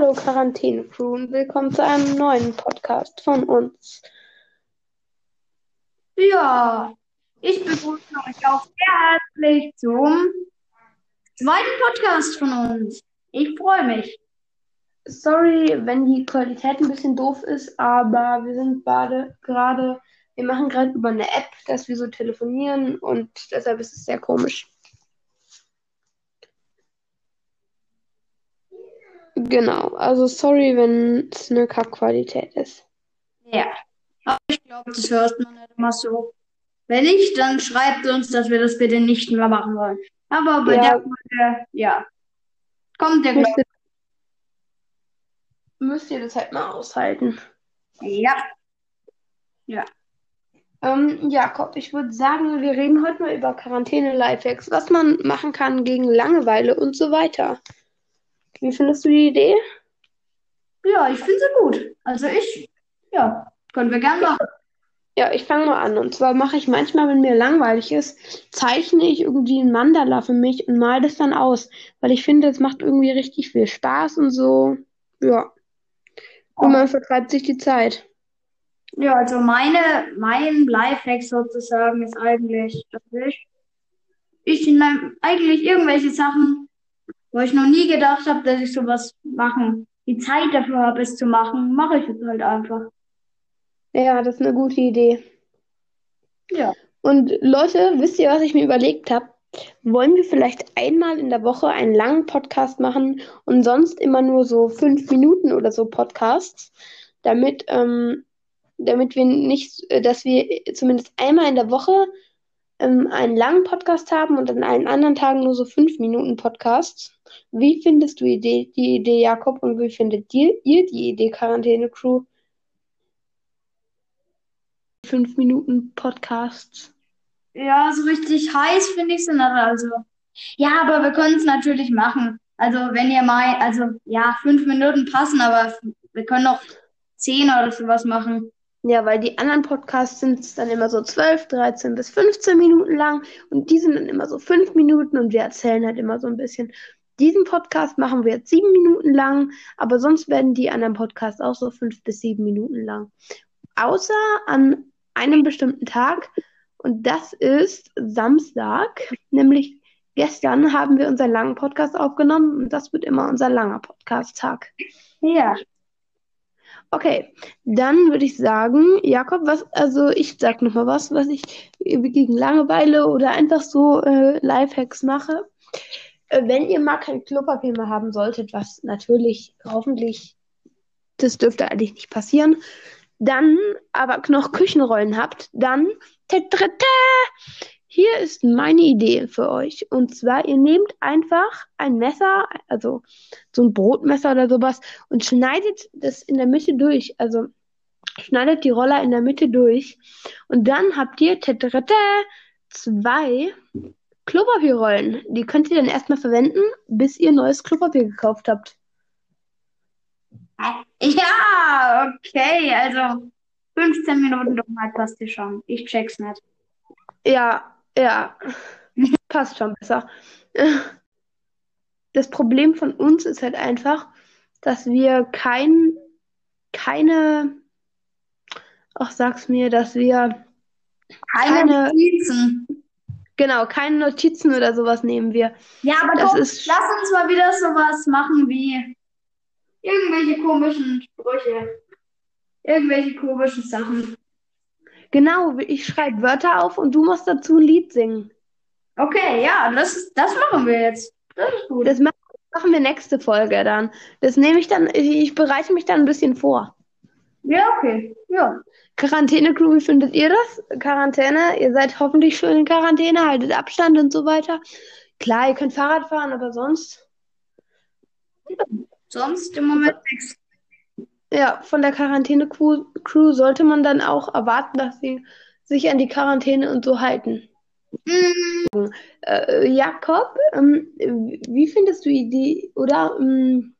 Hallo Quarantäne-Crew und willkommen zu einem neuen Podcast von uns. Ja, ich begrüße euch auch sehr herzlich zum zweiten Podcast von uns. Ich freue mich. Sorry, wenn die Qualität ein bisschen doof ist, aber wir sind beide gerade, wir machen gerade über eine App, dass wir so telefonieren und deshalb ist es sehr komisch. Genau, also sorry, wenn es eine Kackqualität ist. Ja, aber ich glaube, das hört man nicht immer so. Wenn nicht, dann schreibt uns, dass wir das bitte nicht mehr machen wollen. Aber bei Ja. der Folge, ja, kommt der Müsst ihr, müsst ihr das halt mal aushalten. Ja, ja. Ähm, Jakob, ich würde sagen, wir reden heute mal über Quarantäne-Lifehacks, was man machen kann gegen Langeweile und so weiter. Wie findest du die Idee? Ja, ich finde sie gut. Also ich, ja, können wir gern machen. Ja, ich fange mal an. Und zwar mache ich manchmal, wenn mir langweilig ist, zeichne ich irgendwie ein Mandala für mich und male das dann aus, weil ich finde, es macht irgendwie richtig viel Spaß und so. Ja. Und man vertreibt sich die Zeit. Ja, also meine, mein Lifehack sozusagen ist eigentlich, dass ich, ich eigentlich irgendwelche Sachen, wo ich noch nie gedacht habe, dass ich sowas machen, die Zeit dafür habe, es zu machen, mache ich es halt einfach. Ja, das ist eine gute Idee. Ja. Und Leute, wisst ihr, was ich mir überlegt habe? Wollen wir vielleicht einmal in der Woche einen langen Podcast machen und sonst immer nur so fünf Minuten oder so Podcasts, damit, ähm, damit wir nicht, äh, dass wir zumindest einmal in der Woche ähm, einen langen Podcast haben und an allen anderen Tagen nur so fünf Minuten Podcasts. Wie findest du die Idee, die Idee, Jakob, und wie findet ihr, ihr die Idee, Quarantäne-Crew? Fünf Minuten Podcasts. Ja, so richtig heiß finde ich sie nicht, also. Ja, aber wir können es natürlich machen. Also, wenn ihr mal, also, ja, fünf Minuten passen, aber wir können auch zehn oder sowas machen. Ja, weil die anderen Podcasts sind dann immer so 12, 13 bis 15 Minuten lang und die sind dann immer so fünf Minuten und wir erzählen halt immer so ein bisschen. Diesen Podcast machen wir jetzt sieben Minuten lang, aber sonst werden die anderen Podcasts auch so fünf bis sieben Minuten lang. Außer an einem bestimmten Tag und das ist Samstag, nämlich gestern haben wir unseren langen Podcast aufgenommen und das wird immer unser langer Podcast-Tag. Ja. Okay, dann würde ich sagen, Jakob, was, also ich sag noch mal was, was ich gegen Langeweile oder einfach so äh, Lifehacks mache. Äh, wenn ihr mal kein Klopapier mehr haben solltet, was natürlich hoffentlich, das dürfte eigentlich nicht passieren, dann aber noch Küchenrollen habt, dann hier ist meine Idee für euch. Und zwar, ihr nehmt einfach ein Messer, also so ein Brotmesser oder sowas, und schneidet das in der Mitte durch. Also schneidet die Roller in der Mitte durch. Und dann habt ihr tetrete, zwei Klopapierrollen. Die könnt ihr dann erstmal verwenden, bis ihr neues Klopapier gekauft habt. Ja, okay, also 15 Minuten Dummheit passt dir schon. Ich check's nicht. Ja, ja, passt schon besser. Das Problem von uns ist halt einfach, dass wir kein, keine, ach sag's mir, dass wir Keine keine, Notizen. genau, keine Notizen oder sowas nehmen wir. Ja, aber Das komm, ist, lass uns mal wieder sowas machen wie irgendwelche komischen Sprüche. Irgendwelche komischen Sachen. Genau, ich schreibe Wörter auf und du musst dazu ein Lied singen. Okay, ja, das, das machen wir jetzt. Das ist gut. Das ma- machen wir nächste Folge dann. Das nehme ich dann, ich, ich bereite mich dann ein bisschen vor. Ja, okay. Ja. Quarantäne-Crew, wie findet ihr das? Quarantäne, ihr seid hoffentlich schön in Quarantäne, haltet Abstand und so weiter. Klar, ihr könnt Fahrrad fahren, aber sonst, Sonst im Moment nichts. Ja, von der Quarantäne-Crew Crew sollte man dann auch erwarten, dass sie sich an die Quarantäne und so halten. Hm, Äh, Jakob, ähm, wie findest du die, oder ähm,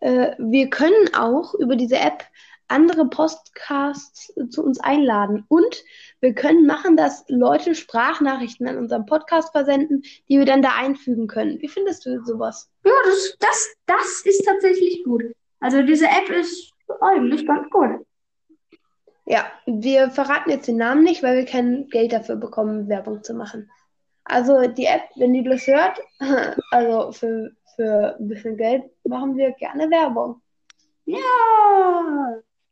äh, wir können auch über diese App andere Podcasts zu uns einladen. Und wir können machen, dass Leute Sprachnachrichten an unserem Podcast versenden, die wir dann da einfügen können. Wie findest du sowas? Ja, das, das, das ist tatsächlich gut. Also diese App ist eigentlich ganz gut. Ja, wir verraten jetzt den Namen nicht, weil wir kein Geld dafür bekommen, Werbung zu machen. Also die App, wenn die das hört, also für, für ein bisschen Geld machen wir gerne Werbung. Ja.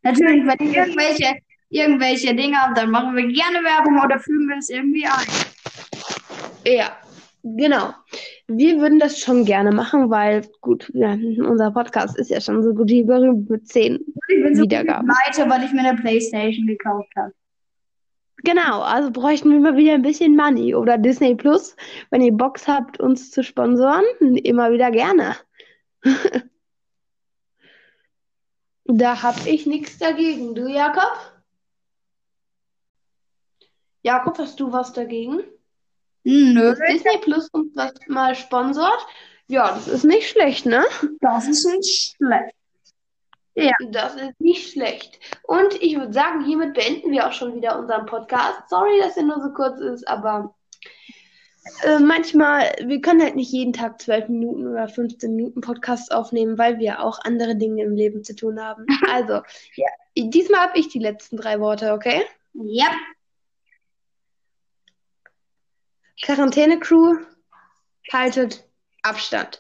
Natürlich, wenn ihr irgendwelche, irgendwelche Dinge habt, dann machen wir gerne Werbung oder fügen wir es irgendwie ein. Ja, genau. Wir würden das schon gerne machen, weil, gut, ja, unser Podcast ist ja schon so gut wie berühmt mit zehn Ich bin so Wiedergaben. weiter, weil ich mir eine Playstation gekauft habe. Genau, also bräuchten wir mal wieder ein bisschen Money oder Disney Plus. Wenn ihr Box habt, uns zu sponsoren, immer wieder gerne. Da hab ich nichts dagegen. Du, Jakob? Jakob, hast du was dagegen? Nö, Dass Disney Plus uns was mal sponsort? Ja, das ist nicht schlecht, ne? das ist nicht schlecht. Das ist nicht schlecht. Und ich würde sagen, hiermit beenden wir auch schon wieder unseren Podcast. Sorry, dass er nur so kurz ist, aber äh, manchmal, wir können halt nicht jeden Tag 12 Minuten oder 15 Minuten Podcast aufnehmen, weil wir auch andere Dinge im Leben zu tun haben. Also, ja, diesmal habe ich die letzten drei Worte, okay? Ja, Quarantäne-Crew, haltet Abstand.